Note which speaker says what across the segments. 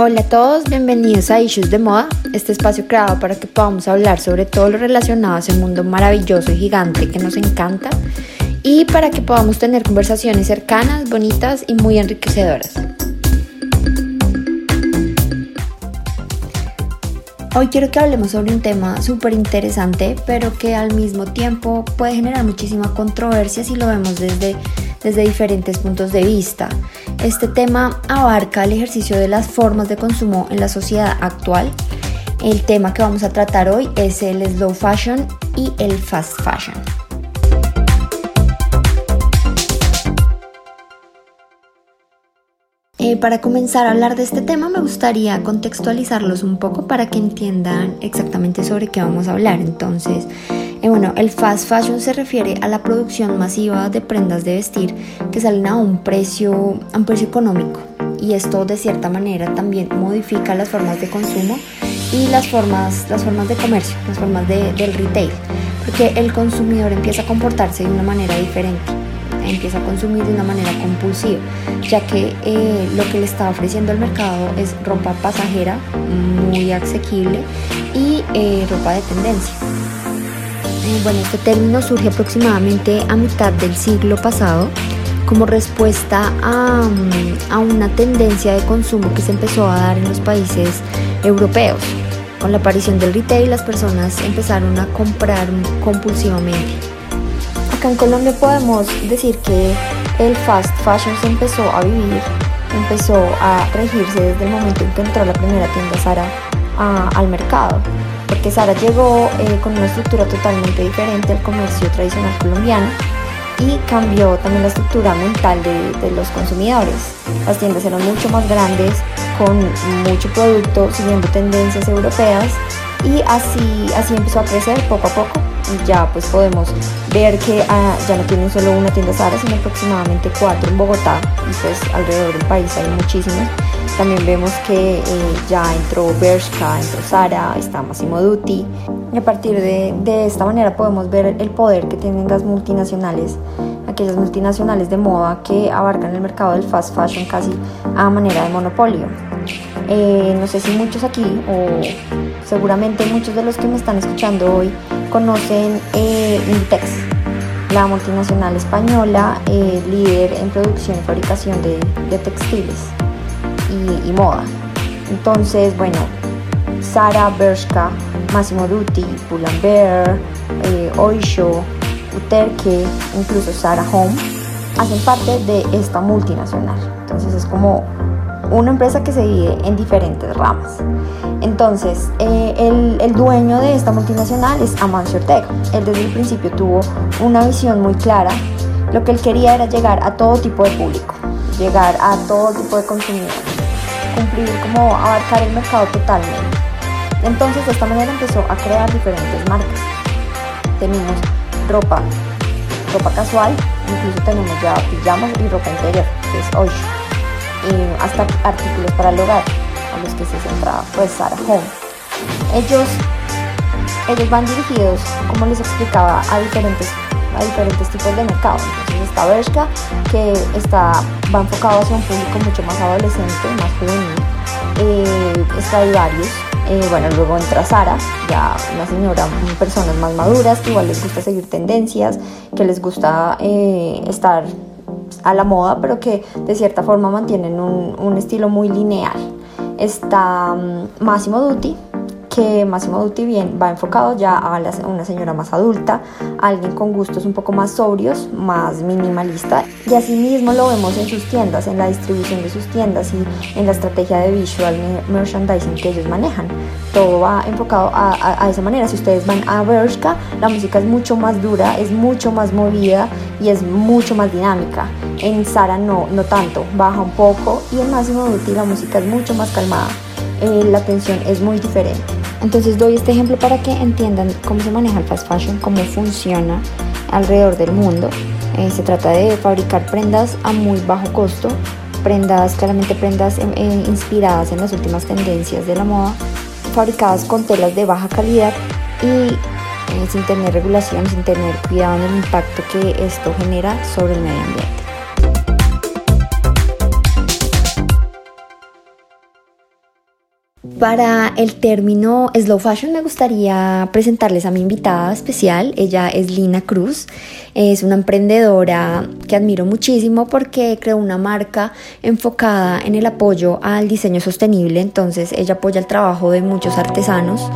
Speaker 1: Hola a todos, bienvenidos a Issues de Moda, este espacio creado para que podamos hablar sobre todo lo relacionado a ese mundo maravilloso y gigante que nos encanta y para que podamos tener conversaciones cercanas, bonitas y muy enriquecedoras. Hoy quiero que hablemos sobre un tema súper interesante, pero que al mismo tiempo puede generar muchísima controversia si lo vemos desde, desde diferentes puntos de vista. Este tema abarca el ejercicio de las formas de consumo en la sociedad actual. El tema que vamos a tratar hoy es el slow fashion y el fast fashion. Eh, para comenzar a hablar de este tema me gustaría contextualizarlos un poco para que entiendan exactamente sobre qué vamos a hablar. Entonces, bueno, el fast fashion se refiere a la producción masiva de prendas de vestir que salen a un precio, a un precio económico. Y esto de cierta manera también modifica las formas de consumo y las formas, las formas de comercio, las formas de, del retail, porque el consumidor empieza a comportarse de una manera diferente, empieza a consumir de una manera compulsiva, ya que eh, lo que le está ofreciendo el mercado es ropa pasajera, muy asequible y eh, ropa de tendencia. Bueno, este término surge aproximadamente a mitad del siglo pasado como respuesta a, mm, a, una tendencia de consumo que se empezó a dar en los países europeos. Con la aparición del retail las personas empezaron a comprar compulsivamente. Acá en Colombia podemos decir que el fast fashion se empezó a vivir, empezó a regirse desde el momento en que entró la primera tienda Sara al mercado porque Sara llegó eh, con una estructura totalmente diferente al comercio tradicional colombiano y cambió también la estructura mental de, los consumidores. Las tiendas eran mucho más grandes, con mucho producto, siguiendo tendencias europeas y así, así empezó a crecer poco a poco. Y ya pues podemos ver que ah, ya no tienen solo una tienda Sara, sino aproximadamente cuatro en Bogotá y pues alrededor del país hay muchísimas. También vemos que eh, ya entró Bershka, entró Zara, está Massimo Dutti. Y a partir de, de, esta manera podemos ver el poder que tienen las multinacionales, aquellas multinacionales de moda que abarcan el mercado del fast fashion casi a manera de monopolio. Eh, no sé si muchos aquí o seguramente muchos de los que me están escuchando hoy conocen eh, Inditex, la multinacional española eh, líder en producción y fabricación de, de textiles y, moda. Entonces, bueno, Sara, Bershka, Massimo Dutti, Pull&Bear, eh, Oysho, Uterque, incluso Sara Home, hacen parte de esta multinacional. Entonces es como una empresa que se divide en diferentes ramas. Entonces, eh, el, el, dueño de esta multinacional es Amancio Ortega. Él desde el principio tuvo una visión muy clara. Lo que él quería era llegar a todo tipo de público, llegar a todo tipo de consumidores cumplir, como abarcar el mercado totalmente. Entonces de esta manera empezó a crear diferentes marcas. Tenemos ropa, ropa casual, incluso tenemos ya pijamas y ropa interior, que es hoy, y hasta artículos para el hogar, a los que se centraba pues Sarah Home. Ellos, ellos van dirigidos, como les explicaba, a diferentes a diferentes tipos de mercado. Entonces está Bershka, que está, va enfocado hacia un público mucho más adolescente, más juvenil. Eh, está varios. Eh, bueno, luego entra Sara, ya una señora, personas más maduras que igual les gusta seguir tendencias, que les gusta eh, estar a la moda, pero que de cierta forma mantienen un, un estilo muy lineal. Está um, Massimo Dutti, que Massimo Dutti bien va enfocado ya a una señora más adulta, alguien con gustos un poco más sobrios, más minimalista. Y así mismo lo vemos en sus tiendas, en la distribución de sus tiendas y en la estrategia de visual merchandising que ellos manejan. Todo va enfocado a, esa manera. Si ustedes van a Bershka, la música es mucho más dura, es mucho más movida y es mucho más dinámica. En Sara no, no tanto, baja un poco y en Massimo Dutti la música es mucho más calmada. Eh, la atención es muy diferente. Entonces doy este ejemplo para que entiendan cómo se maneja el fast fashion, cómo funciona alrededor del mundo. Eh, se trata de fabricar prendas a muy bajo costo, prendas, claramente prendas eh, eh, inspiradas en las últimas tendencias de la moda, fabricadas con telas de baja calidad y sin tener regulación, sin tener cuidado en el impacto que esto genera sobre el medio ambiente. Para el término slow fashion me gustaría presentarles a mi invitada especial. Ella es Lina Cruz. Es una emprendedora que admiro muchísimo porque creó una marca enfocada en el apoyo al diseño sostenible. Entonces ella apoya el trabajo de muchos artesanos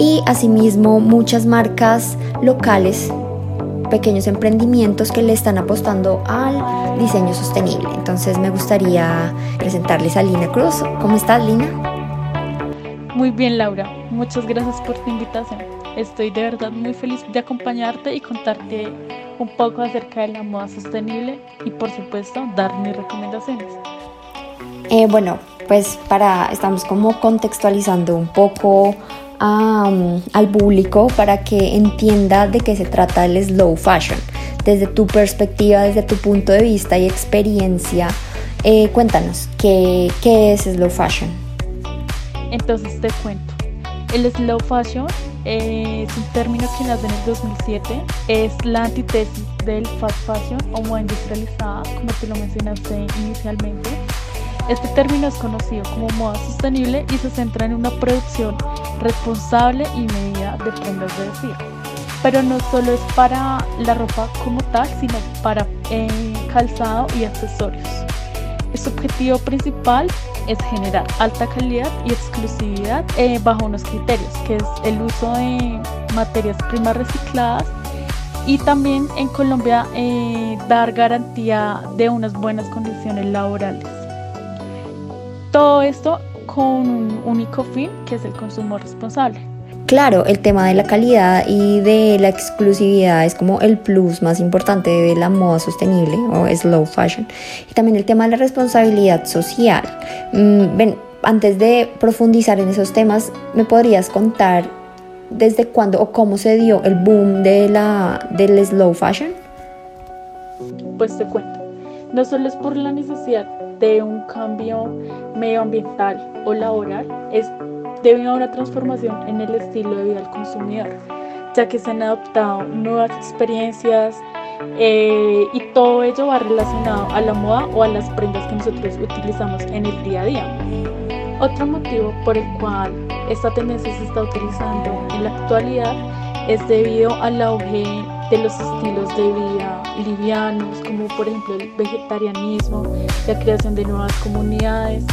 Speaker 1: y asimismo muchas marcas locales pequeños emprendimientos que le están apostando al diseño sostenible. Entonces me gustaría presentarles a Lina Cruz. ¿Cómo estás, Lina?
Speaker 2: Muy bien, Laura. Muchas gracias por tu invitación. Estoy de verdad muy feliz de acompañarte y contarte un poco acerca de la moda sostenible y por supuesto dar mis recomendaciones.
Speaker 1: Eh, bueno, pues para estamos como contextualizando un poco al público para que entienda de qué se trata el slow fashion. Desde tu perspectiva, desde tu punto de vista y experiencia, eh, cuéntanos, ¿qué, ¿qué es slow fashion?
Speaker 2: Entonces te cuento. El slow fashion es un término que nace en el 2007. Es la antítesis del fast fashion o moda industrializada, como tú lo mencionaste inicialmente. Este término es conocido como moda sostenible y se centra en una producción responsable y medida de prendas de vestir. Pero no solo es para la ropa como tal, sino para eh, calzado y accesorios. Su objetivo principal es generar alta calidad y exclusividad eh, bajo unos criterios, que es el uso de materias primas recicladas y también en Colombia eh, dar garantía de unas buenas condiciones laborales. Todo esto con un único fin, que es el consumo responsable.
Speaker 1: Claro, el tema de la calidad y de la exclusividad es como el plus más importante de la moda sostenible o slow fashion. Y también el tema de la responsabilidad social. Mm, antes de profundizar en esos temas, ¿me podrías contar desde cuándo o cómo se dio el boom de la, del slow fashion?
Speaker 2: Pues te cuento. No solo es por la necesidad de un cambio medioambiental o laboral, es debido a una transformación en el estilo de vida del consumidor, ya que se han adoptado nuevas experiencias eh, y todo ello va relacionado a la moda o a las prendas que nosotros utilizamos en el día a día. Otro motivo por el cual esta tendencia se está utilizando en la actualidad es debido al auge de los estilos de vida livianos, como por ejemplo el vegetarianismo, la creación de nuevas comunidades,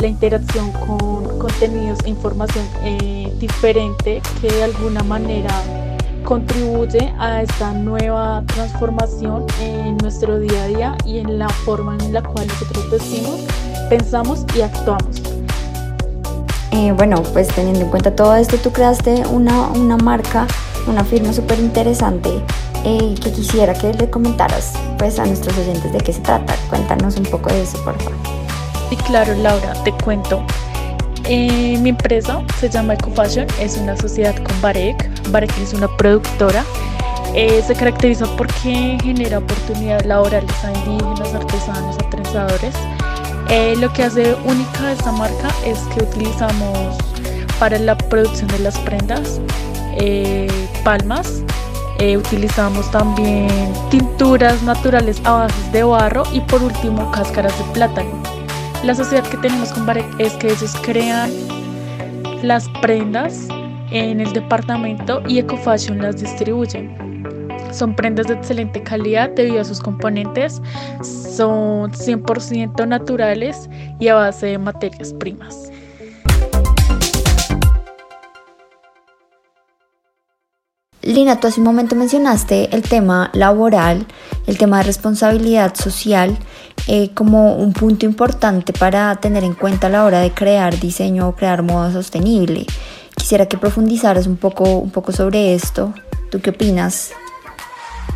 Speaker 2: la interacción con contenidos e información eh, diferente que de alguna manera contribuye a esta nueva transformación en nuestro día a día y en la forma en la cual nosotros decimos, pensamos y actuamos.
Speaker 1: Eh, bueno, pues teniendo en cuenta todo esto, tú creaste una, una marca, una firma súper interesante eh, que quisiera que le comentaras pues, a nuestros oyentes de qué se trata. Cuéntanos un poco de eso, por favor.
Speaker 2: Y claro, Laura, te cuento. Eh, mi empresa se llama EcoFashion, es una sociedad con Barek. Barek es una productora. Eh, se caracteriza porque genera oportunidades laborales a indígenas, artesanos, a trenzadores. Eh, lo que hace única esta marca es que utilizamos para la producción de las prendas palmas, utilizamos también tinturas naturales a base de barro y por último cáscaras de plátano. La sociedad que tenemos con Barek es que ellos crean las prendas en el departamento y Ecofashion las distribuyen. Son prendas de excelente calidad debido a sus componentes, son 100% naturales y a base de materias primas.
Speaker 1: Lina, tú hace un momento mencionaste el tema laboral, el tema de responsabilidad social eh, como un punto importante para tener en cuenta a la hora de crear diseño o crear moda sostenible. Quisiera que profundizaras un poco, sobre esto. ¿Tú qué opinas?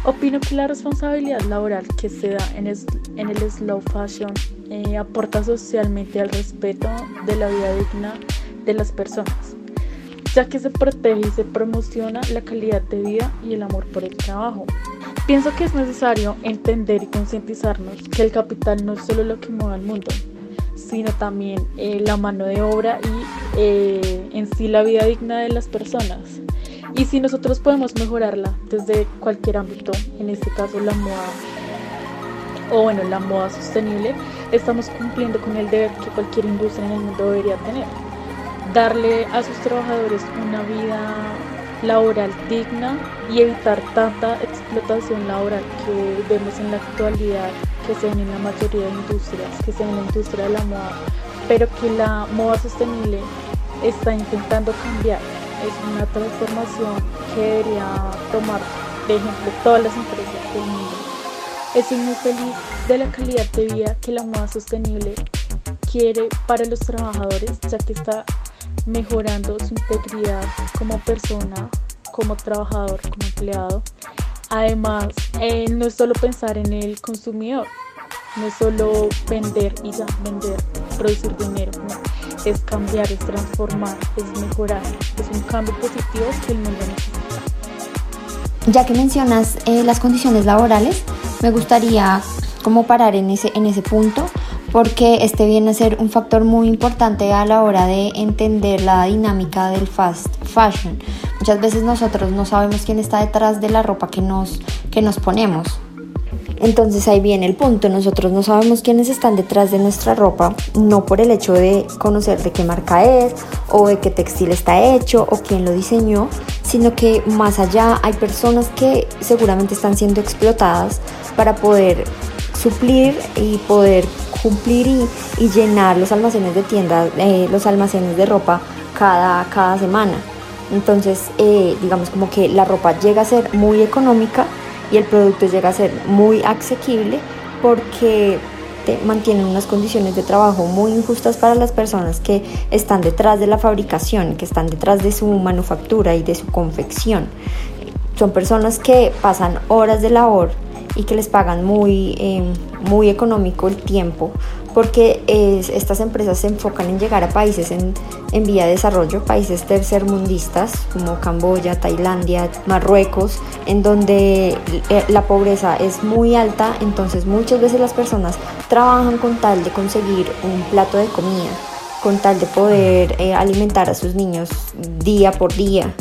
Speaker 2: Opino que la responsabilidad laboral que se da en, en el slow fashion eh, aporta socialmente al respeto de la vida digna de las personas ya que se protege y se promociona la calidad de vida y el amor por el trabajo. Pienso que es necesario entender y concientizarnos que el capital no es solo lo que mueve al mundo, sino también eh, la mano de obra y eh, en sí la vida digna de las personas. Y si nosotros podemos mejorarla desde cualquier ámbito, en este caso la moda, o bueno, la moda sostenible, estamos cumpliendo con el deber que cualquier industria en el mundo debería tener darle a sus trabajadores una vida laboral digna y evitar tanta explotación laboral que vemos en la actualidad que se ven en la mayoría de industrias, que se ven en la industria de la moda, pero que la moda sostenible está intentando cambiar. Es una transformación que debería tomar de ejemplo todas las empresas del mundo. Estoy muy feliz de la calidad de vida que la moda sostenible quiere para los trabajadores, ya que está mejorando su integridad como persona, como trabajador, como empleado. Además, no es solo pensar en el consumidor, no es solo vender y ya, vender, producir dinero, es cambiar, es transformar, es mejorar, es un cambio positivo que el mundo necesita.
Speaker 1: Ya que mencionas eh, las condiciones laborales, me gustaría como parar en ese, en ese punto porque este viene a ser un factor muy importante a la hora de entender la dinámica del fast fashion. Muchas veces nosotros no sabemos quién está detrás de la ropa que nos, que nos ponemos. Entonces ahí viene el punto, nosotros no sabemos quiénes están detrás de nuestra ropa, no por el hecho de conocer de qué marca es o de qué textil está hecho o quién lo diseñó, sino que más allá hay personas que seguramente están siendo explotadas para poder suplir y poder cumplir y, llenar los almacenes de tiendas, eh, los almacenes de ropa cada, cada semana. Entonces, eh, digamos como que la ropa llega a ser muy económica y el producto llega a ser muy asequible porque mantienen unas condiciones de trabajo muy injustas para las personas que están detrás de la fabricación, que están detrás de su manufactura y de su confección. Son personas que pasan horas de labor y que les pagan muy, eh, muy económico el tiempo porque estas empresas se enfocan en llegar a países en, en, vía de desarrollo, países tercermundistas como Camboya, Tailandia, Marruecos, en donde eh, la pobreza es muy alta, entonces muchas veces las personas trabajan con tal de conseguir un plato de comida, con tal de poder eh, alimentar a sus niños día por día.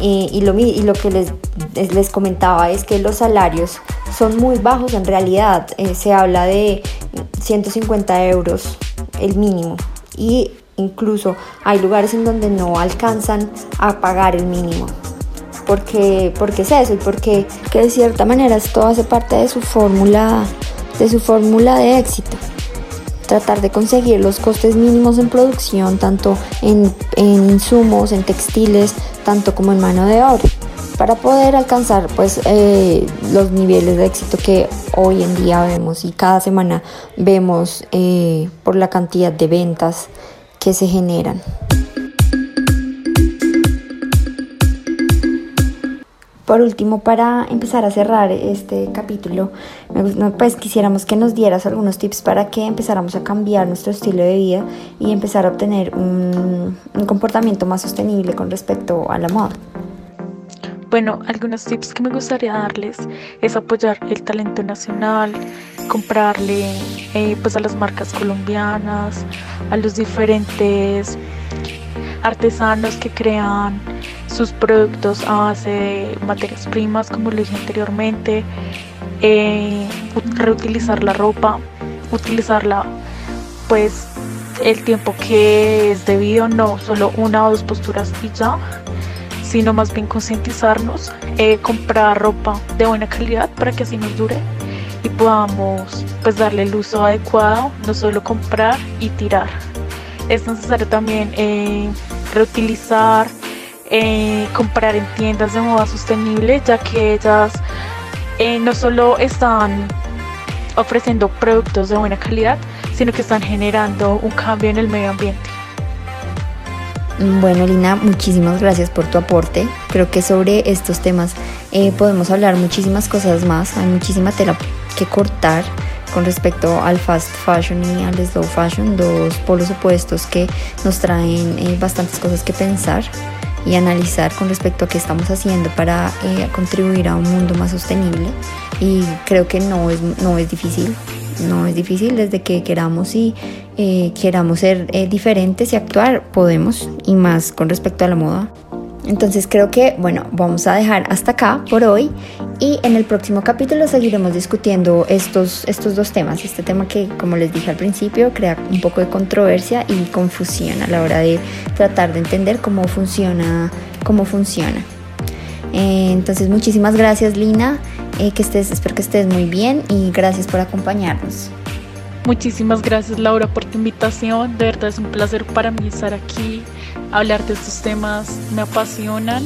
Speaker 1: y, lo, y lo que les, les comentaba es que los salarios son muy bajos en realidad. Eh, se habla de 150 euros el mínimo y incluso hay lugares en donde no alcanzan a pagar el mínimo. Porque, porque es eso y porque que de cierta manera esto hace parte de su fórmula de su fórmula de éxito tratar de conseguir los costes mínimos en producción tanto en, en insumos en textiles tanto como en mano de obra para poder alcanzar pues eh, los niveles de éxito que hoy en día vemos y cada semana vemos eh, por la cantidad de ventas que se generan. Por último, para empezar a cerrar este capítulo, pues quisiéramos que nos dieras algunos tips para que empezáramos a cambiar nuestro estilo de vida y empezar a obtener un comportamiento más sostenible con respecto a la moda.
Speaker 2: Bueno, algunos tips que me gustaría darles es apoyar el talento nacional, comprarle eh, pues a las marcas colombianas, a los diferentes artesanos que crean sus productos a base de materias primas, como lo dije anteriormente, eh, reutilizar la ropa, utilizarla pues el tiempo que es debido, no solo una o dos posturas y ya, sino más bien concientizarnos, eh, comprar ropa de buena calidad para que así nos dure y podamos pues darle el uso adecuado, no solo comprar y tirar. Es necesario también eh, reutilizar, eh, comprar en tiendas de moda sostenible, ya que ellas no solo están ofreciendo productos de buena calidad, sino que están generando un cambio en el medio ambiente.
Speaker 1: Bueno, Lina, muchísimas gracias por tu aporte. Creo que sobre estos temas eh, podemos hablar muchísimas cosas más. Hay muchísima tela que cortar con respecto al fast fashion y al slow fashion, dos polos opuestos que nos traen eh, bastantes cosas que pensar y analizar con respecto a qué estamos haciendo para eh, contribuir a un mundo más sostenible. Y creo que no es, no es difícil, no es difícil desde que queramos y eh, queramos ser eh, diferentes y actuar, podemos, y más con respecto a la moda. Entonces creo que, bueno, vamos a dejar hasta acá por hoy y en el próximo capítulo seguiremos discutiendo estos, estos dos temas. Este tema que, como les dije al principio, crea un poco de controversia y confusión a la hora de tratar de entender cómo funciona, cómo funciona. Eh, entonces, muchísimas gracias, Lina. Eh, que estés, espero que estés muy bien y gracias por acompañarnos.
Speaker 2: Muchísimas gracias Laura por tu invitación, de verdad es un placer para mí estar aquí, hablar de estos temas, me apasionan,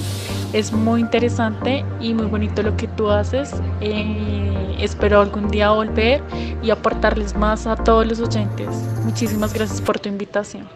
Speaker 2: es muy interesante y muy bonito lo que tú haces, eh, espero algún día volver y aportarles más a todos los oyentes. Muchísimas gracias por tu invitación.